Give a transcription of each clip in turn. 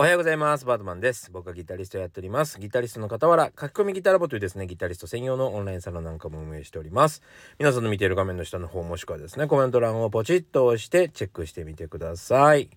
おはようございます。バートマンです。僕はギタリストやっております。ギタリストの傍ら、書き込みギタラボというですね、ギタリスト専用のオンラインサロンなんかも運営しております。皆さんの見ている画面の下の方もしくはですね、コメント欄をポチッと押してチェックしてみてください。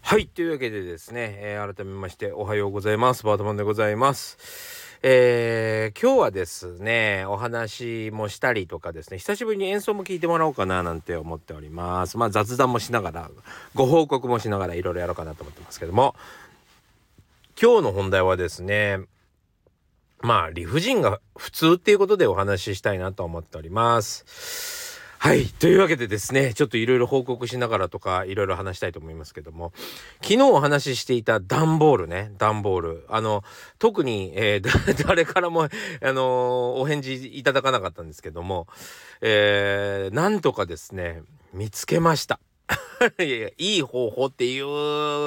はい。というわけでですね、えー、改めましておはようございます。バートマンでございます。えー、今日はですね、お話もしたりとかですね、久しぶりに演奏も聴いてもらおうかななんて思っております。まあ雑談もしながら、ご報告もしながらいろいろやろうかなと思ってますけども、今日の本題はですね、まあ理不尽が普通っていうことでお話ししたいなと思っております。はい。というわけでですね、ちょっといろいろ報告しながらとか、いろいろ話したいと思いますけども、昨日お話ししていた段ボールね、段ボール。あの、特に、えー、誰からも、あのー、お返事いただかなかったんですけども、えー、なんとかですね、見つけました。いやいや、いい方法って言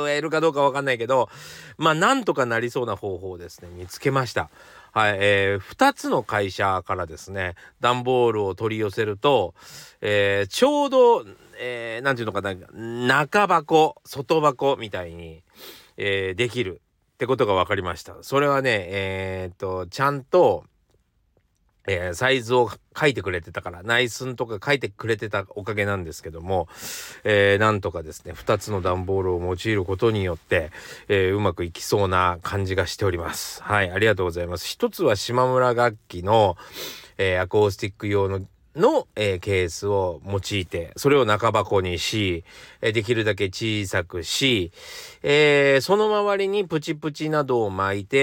えるかどうかわかんないけど、まあ、なんとかなりそうな方法をですね、見つけました。はい、えー、2つの会社からですね、段ボールを取り寄せると、えー、ちょうど、えー、なんていうのかな、中箱、外箱みたいに、えー、できるってことが分かりました。それはね、えー、っと、ちゃんと、えー、サイズを書いてくれてたから、内寸とか書いてくれてたおかげなんですけども、えー、なんとかですね、2つの段ボールを用いることによって、えー、うまくいきそうな感じがしております。はい、ありがとうございます。一つは島村楽器の、えアコースティック用のの、えー、ケースを用いて、それを中箱にし、えー、できるだけ小さくし、えー、その周りにプチプチなどを巻いて、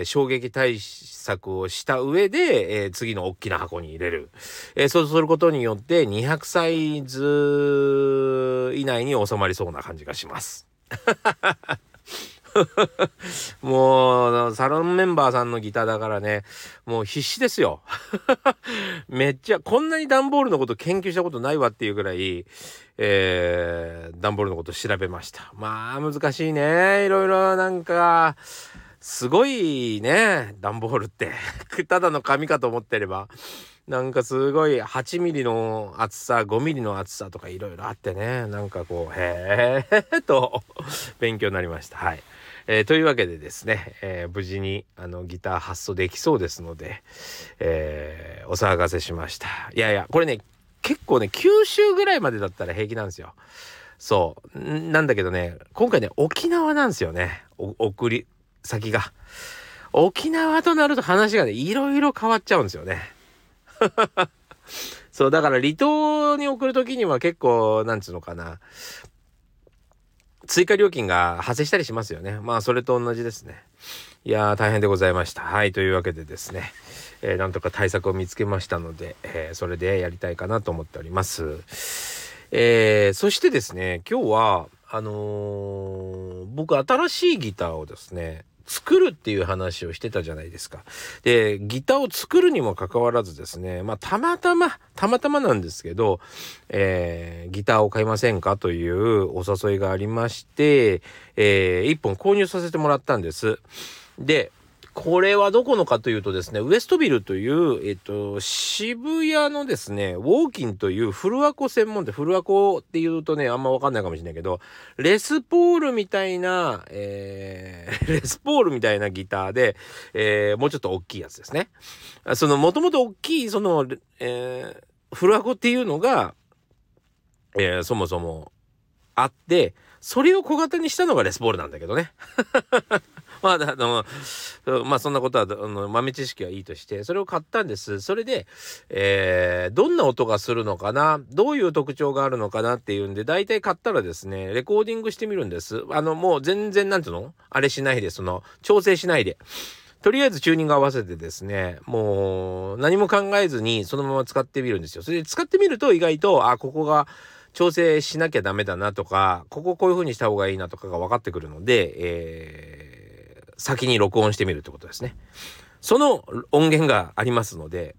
え衝撃対策をした上で、え次の大きな箱に入れる。えそうすることによって200サイズ以内に収まりそうな感じがします。もう、サロンメンバーさんのギターだからね、もう必死ですよ。めっちゃ、こんなに段ボールのこと研究したことないわっていうぐらい、えー、段ボールのこと調べました。まあ、難しいね。いろいろなんか、すごいね、段ボールって。ただの紙かと思ってれば。なんかすごい8ミリの厚さ5ミリの厚さとかいろいろあってねなんかこうへえと勉強になりましたはい。えー、というわけでですね、えー、無事にあのギター発送できそうですので、えー、お騒がせしました。いやいや、これね、結構ね、九州ぐらいまでだったら平気なんですよ。そう。なんだけどね、今回ね、沖縄なんですよね。送り先が。沖縄となると話がね、いろいろ変わっちゃうんですよね。そう、だから離島に送る時には結構、なんつうのかな。追加料金が発生したりしますよね。まあ、それと同じですね。いやー、大変でございました。はい、というわけでですね、えー、なんとか対策を見つけましたので、えー、それでやりたいかなと思っております。えー、そしてですね、今日は、あの、僕、新しいギターをですね、作るっていう話をしてたじゃないですか。で、ギターを作るにもかかわらずですね、まあ、たまたま、たまたまなんですけど、えー、ギターを買いませんかというお誘いがありまして、えー、一本購入させてもらったんです。で、これはどこのかというとですね、ウエストビルという、えっと、渋谷のですね、ウォーキンというフルアコ専門店、フルアコっていうとね、あんまわかんないかもしれないけど、レスポールみたいな、えー、レスポールみたいなギターで、えー、もうちょっと大きいやつですね。その、もともと大きい、その、えー、フルアコっていうのが、えー、そもそもあって、それを小型にしたのがレスポールなんだけどね。まあ、あの、まあそんなことは、あの豆知識はいいとして、それを買ったんです。それで、えー、どんな音がするのかな？どういう特徴があるのかなっていうんで、大体買ったらですね、レコーディングしてみるんです。あの、もう全然、なんていうの？あれしないで、その、調整しないで。とりあえずチューニング合わせてですね、もう何も考えずにそのまま使ってみるんですよ。それで使ってみると意外と、あ、ここが調整しなきゃダメだなとか、こここういう風にした方がいいなとかが分かってくるので、えー先に録音してみるってことですね。その音源がありますので、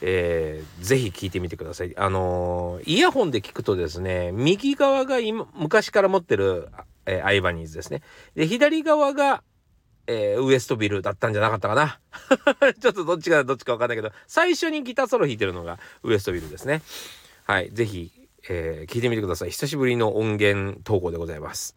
えー、ぜひ聞いてみてください。あのー、イヤホンで聞くとですね、右側が今、昔から持ってる、えー、アイバニーズですね。で、左側が、えー、ウエストビルだったんじゃなかったかな。ちょっとどっちがどっちかわかんないけど、最初にギターソロ弾いてるのがウエストビルですね。はい。ぜひ、えー、聞いてみてください。久しぶりの音源投稿でございます。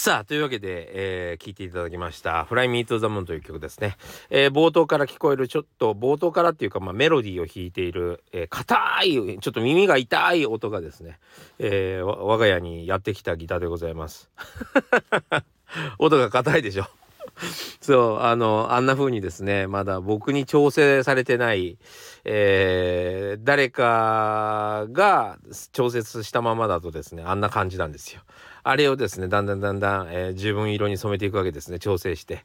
さあ、というわけで、えー、聴いていただきました、Fly Me to the Moon という曲ですね。えー冒頭から聞こえる、ちょっと、冒頭からっていうか、まあ、メロディーを弾いている、えー硬い、ちょっと耳が痛い音がですね、えー我が家にやってきたギターでございます。音が硬いでしょ。そう、あの、あんな風にですね、まだ僕に調整されてない、えー誰かが調節したままだとですね、あんな感じなんですよ。あれをですね、だんだんだんだん、えー自分色に染めていくわけですね、調整して。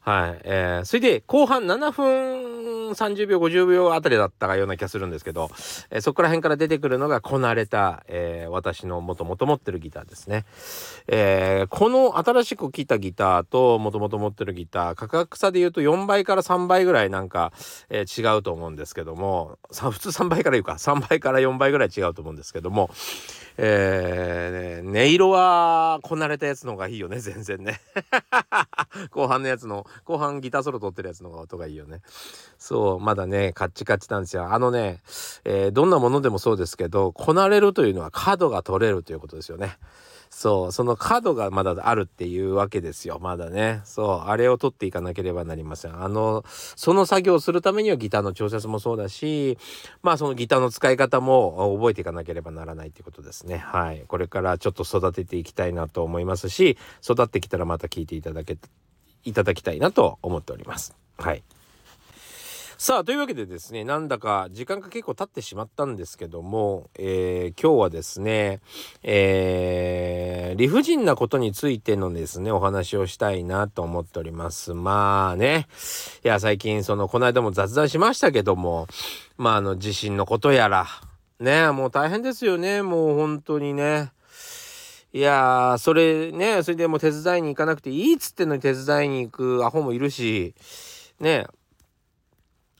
はい。えーそれで、後半7分30秒、50秒あたりだったような気がするんですけど、えーそこら辺から出てくるのがこなれた、えー私のもともと持ってるギターですね。えーこの新しく来たギターともともと持ってるギター価格差で言うと4倍から3倍ぐらいなんか、えー違うと思うんですけども普通3倍から言うか3倍から4倍ぐらい違うと思うんですけども、えーね音色はこなれたやつの方がいいよね 全然ね。後半のやつの後半ギターソロ取ってるやつの方が音がいいよね。そうまだねカッチカチなんですよ。あのね、えーどんなものでもそうですけどこなれるというのは角が取れるということですよね。そう、その角がまだあるっていうわけですよ。まだね。そう、あれを取っていかなければなりません。あの、その作業をするためにはギターの調節もそうだし、まあそのギターの使い方も覚えていかなければならないっていうことですね。はい。これからちょっと育てていきたいなと思いますし、育ってきたらまた聞いていただけ、いただきたいなと思っております。はい。さあというわけでですねなんだか時間が結構経ってしまったんですけども、えー今日はですね、えー理不尽なことについてのですねお話をしたいなと思っております。まあねいや最近そのこの間も雑談しましたけどもまああの地震のことやらねもう大変ですよねもう本当にね。いやそれねそれでも手伝いに行かなくていいっつってのに手伝いに行くアホもいるしね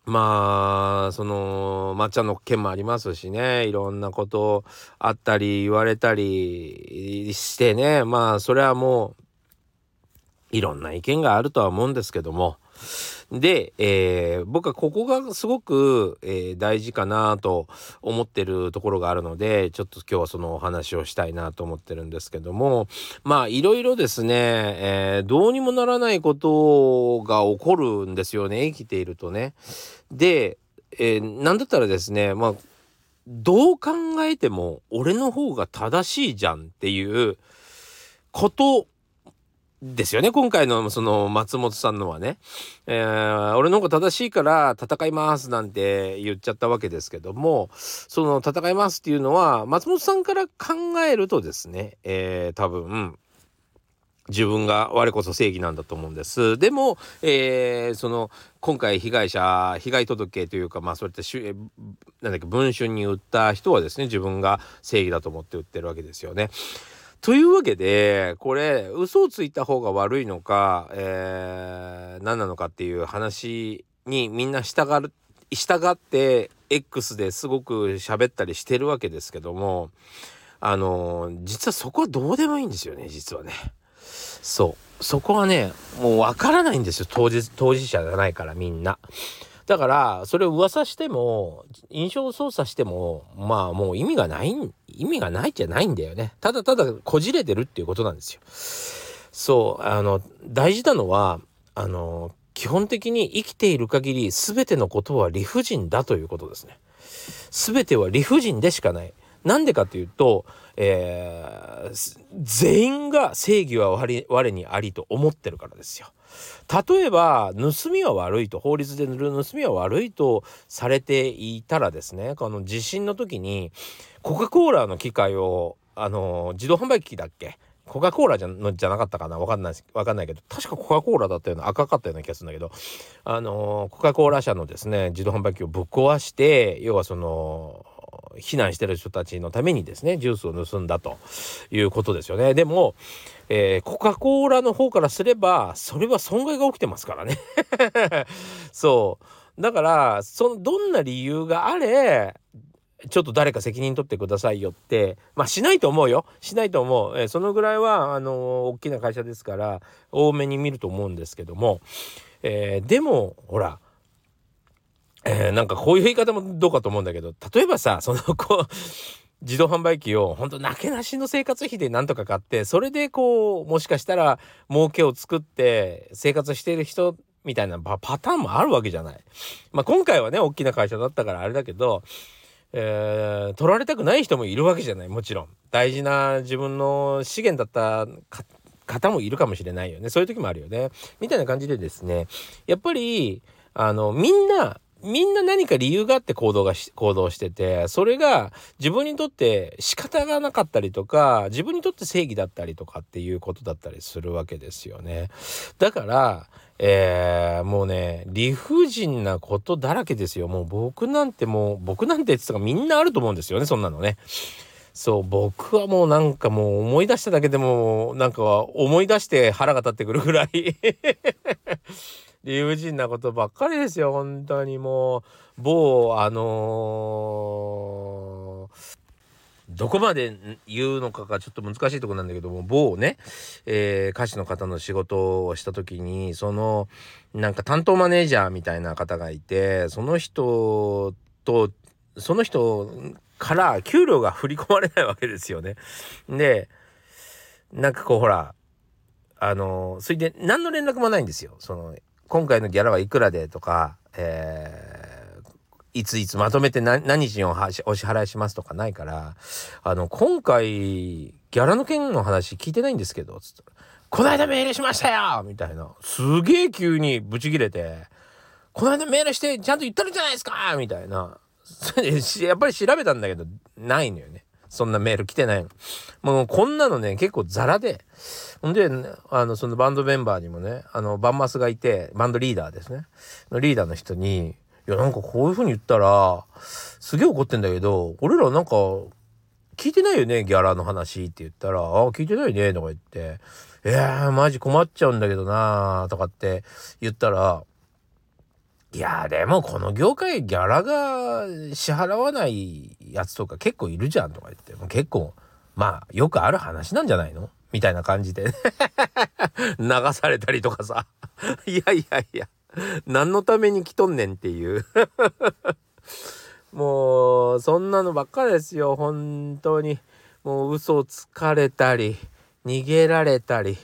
まあその抹茶の件もありますしね。いろんなことあったり言われたりしてね。まあそれはもういろんな意見があるとは思うんですけども。で、えー僕はここがすごく、えー大事かなと思ってるところがあるのでちょっと今日はそのお話をしたいなと思ってるんですけどもまあいろいろですね、えーどうにもならないことが起こるんですよね生きているとね。で、えーなんだったらですねまあどう考えても俺の方が正しいじゃんっていうことですよね今回のその松本さんのはね、えー俺の方が正しいから戦いますなんて言っちゃったわけですけどもその戦いますっていうのは松本さんから考えるとですね、えー多分自分が我こそ正義なんだと思うんです。でも、えーその今回被害者被害届というかまあそうやってしゅえなんだっけ文春に売った人はですね自分が正義だと思って売ってるわけですよね。というわけでこれ嘘をついた方が悪いのか、えー何なのかっていう話にみんな従る従って X ですごく喋ったりしてるわけですけどもあの実はそこはどうでもいいんですよね実はね。そうそこはねもうわからないんですよ当事当事者じゃないからみんな。だからそれを噂しても印象操作してもまあもう意味がない意味がないじゃないんだよね。ただただこじれてるっていうことなんですよ。そうあの大事なのはあの基本的に生きている限り全てのことは理不尽だということですね。全ては理不尽でしかない。なんでかというと、えー全員が正義は我にありと思ってるからですよ。例えば盗みは悪いと法律で盗みは悪いとされていたらですねこの地震の時にコカ・コーラの機械をあの自動販売機だっけ？コカ・コーラじゃのじゃなかったかな？わかんないわかんないけど確かコカ・コーラだったような赤かったような気がするんだけどあのコカ・コーラ社のですね自動販売機をぶっ壊して要はその避難してる人たちのためにですねジュースを盗んだということですよね。でも、えーコカ・コーラの方からすればそれは損害が起きてますからね。そう。だからそのどんな理由があれちょっと誰か責任取ってくださいよってまあしないと思うよ。しないと思う、えーそのぐらいはあのー大きな会社ですから多めに見ると思うんですけども、えーでもほらえーなんかこういう言い方もどうかと思うんだけど例えばさそのこう自動販売機を本当なけなしの生活費でなんとか買ってそれでこうもしかしたら儲けを作って生活している人みたいなパターンもあるわけじゃない。まあ今回はね大きな会社だったからあれだけど、えー、取られたくない人もいるわけじゃないもちろん。大事な自分の資源だった方もいるかもしれないよねそういう時もあるよね。みたいな感じでですねやっぱりあのみんなみんな何か理由があって行動がし、行動してて、それが自分にとって仕方がなかったりとか、自分にとって正義だったりとかっていうことだったりするわけですよね。だから、えー、もうね、理不尽なことだらけですよ。もう僕なんてもう、僕なんてって言ったらみんなあると思うんですよね、そんなのね。そう、僕はもうなんかもう思い出しただけでも、なんか思い出して腹が立ってくるぐらい理不尽なことばっかりですよ、本当にもう。某、あのーどこまで言うのかがちょっと難しいとこなんだけども某ね、えー、歌手の方の仕事をした時にそのなんか担当マネージャーみたいな方がいてその人とその人から給料が振り込まれないわけですよね。でなんかこうほらあのそれで何の連絡もないんですよ。その今回のギャラはいくらでとか、えーいついつまとめて何日にお支払いしますとかないから、あの、今回、ギャラの件の話聞いてないんですけど、つってこの間メールしましたよみたいな。すげえ急にブチ切れて、この間メールしてちゃんと言ってるじゃないですかみたいな。やっぱり調べたんだけど、ないのよね。そんなメール来てないの。もうこんなのね、結構ザラで。ほんで、あの、そのバンドメンバーにもね、あの、バンマスがいて、バンドリーダーですね。のリーダーの人に、いやなんかこういう風に言ったらすげえ怒ってんだけど俺らなんか聞いてないよねギャラの話って言ったら「あ聞いてないね」とか言って「えー、マジ困っちゃうんだけどな」とかって言ったらいやでもこの業界ギャラが支払わないやつとか結構いるじゃんとか言ってもう結構まあよくある話なんじゃないの？みたいな感じで。流されたりとかさ。いやいやいや。何のために来とんねんっていう。もうそんなのばっかですよ。本当に。もう嘘をつかれたり逃げられたり。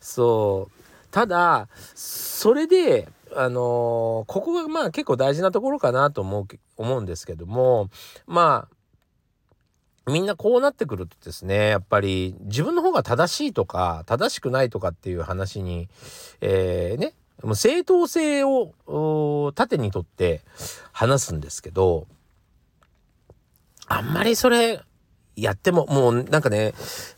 そう。ただそれであのー、ここがまあ結構大事なところかなと思う思うんですけどもまあみんなこうなってくるとですねやっぱり自分の方が正しいとか正しくないとかっていう話に、えー、ねもう正当性を盾にとって話すんですけど、あんまりそれやっても、もうなんかね、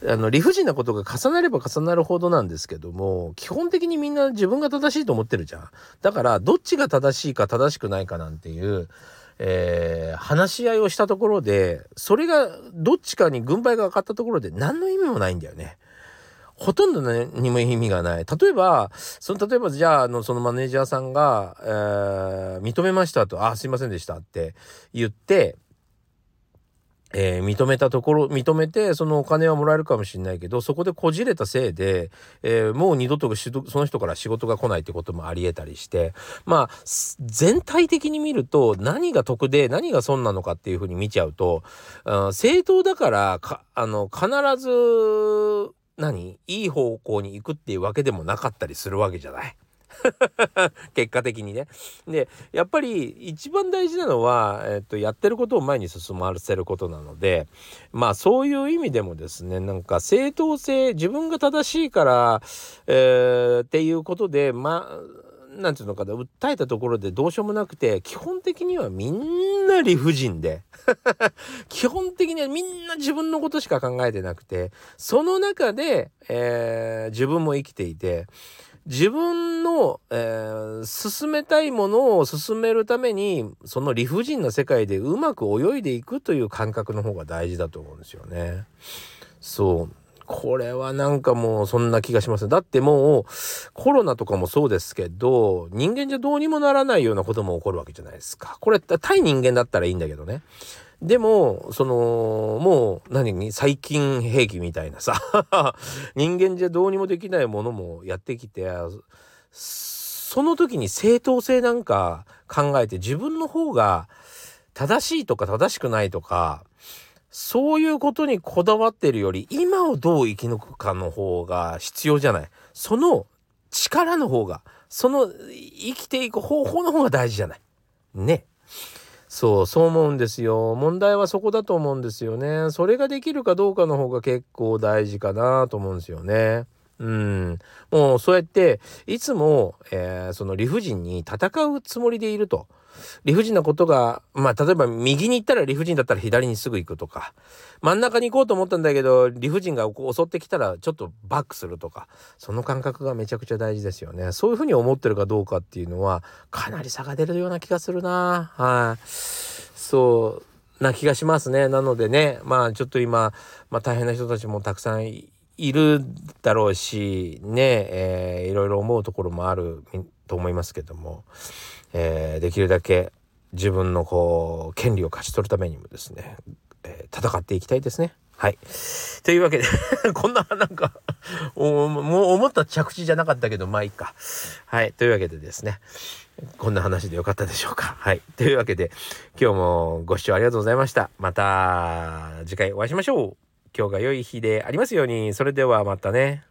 あの理不尽なことが重なれば重なるほどなんですけども、基本的にみんな自分が正しいと思ってるじゃん。だから、どっちが正しいか正しくないかなんていう、えー、話し合いをしたところで、それがどっちかに軍配が上がったところで何の意味もないんだよね。ほとんど何も意味がない。例えば、その、例えばじゃあ、あの、そのマネージャーさんが、えー、認めましたと、あ、すいませんでしたって言って、えー、認めたところ、認めて、そのお金はもらえるかもしれないけど、そこでこじれたせいで、えー、もう二度とその人から仕事が来ないってこともあり得たりして、まあ、全体的に見ると、何が得で何が損なのかっていうふうに見ちゃうと、正当だから、か、あの、必ず、何？いい方向に行くっていうわけでもなかったりするわけじゃない。結果的にね。でやっぱり一番大事なのは、えっと、やってることを前に進ませることなのでまあそういう意味でもですねなんか正当性自分が正しいから、えー、っていうことでまあなんていうのかな訴えたところでどうしようもなくて基本的にはみんな理不尽で 基本的にはみんな自分のことしか考えてなくてその中で、えー、自分も生きていて自分の、えー、進めたいものを進めるためにその理不尽な世界でうまく泳いでいくという感覚の方が大事だと思うんですよね。そうこれはなんかもうそんな気がします。だってもうコロナとかもそうですけど人間じゃどうにもならないようなことも起こるわけじゃないですか。これ対人間だったらいいんだけどね。でも、その、もう何、細菌兵器みたいなさ 人間じゃどうにもできないものもやってきて、その時に正当性なんか考えて自分の方が正しいとか正しくないとか、そういうことにこだわってるより、今をどう生き抜くかの方が必要じゃない。その力の方が、その生きていく方法の方が大事じゃない。ね。そう、そう思うんですよ。問題はそこだと思うんですよね。それができるかどうかの方が結構大事かなと思うんですよね。うん。もうそうやって、いつも、えー、その理不尽に戦うつもりでいると。理不尽なことが、まあ、例えば右に行ったら理不尽だったら左にすぐ行くとか、真ん中に行こうと思ったんだけど、理不尽が襲ってきたらちょっとバックするとか、その感覚がめちゃくちゃ大事ですよね。そういうふうに思ってるかどうかっていうのは、かなり差が出るような気がするなはい。そうな気がしますね。なのでね、まあちょっと今、まあ大変な人たちもたくさんいるだろうし、ね、えー、いろいろ思うところもあると思いますけども、えー、できるだけ自分のこう権利を勝ち取るためにもですね、えー、戦っていきたいですね。はい。というわけで こんななんかもう思った着地じゃなかったけど、まあいいか。はい。というわけでですね、こんな話でよかったでしょうか。はい。というわけで、今日もご視聴ありがとうございました。また次回お会いしましょう。今日が良い日でありますように。それではまたね。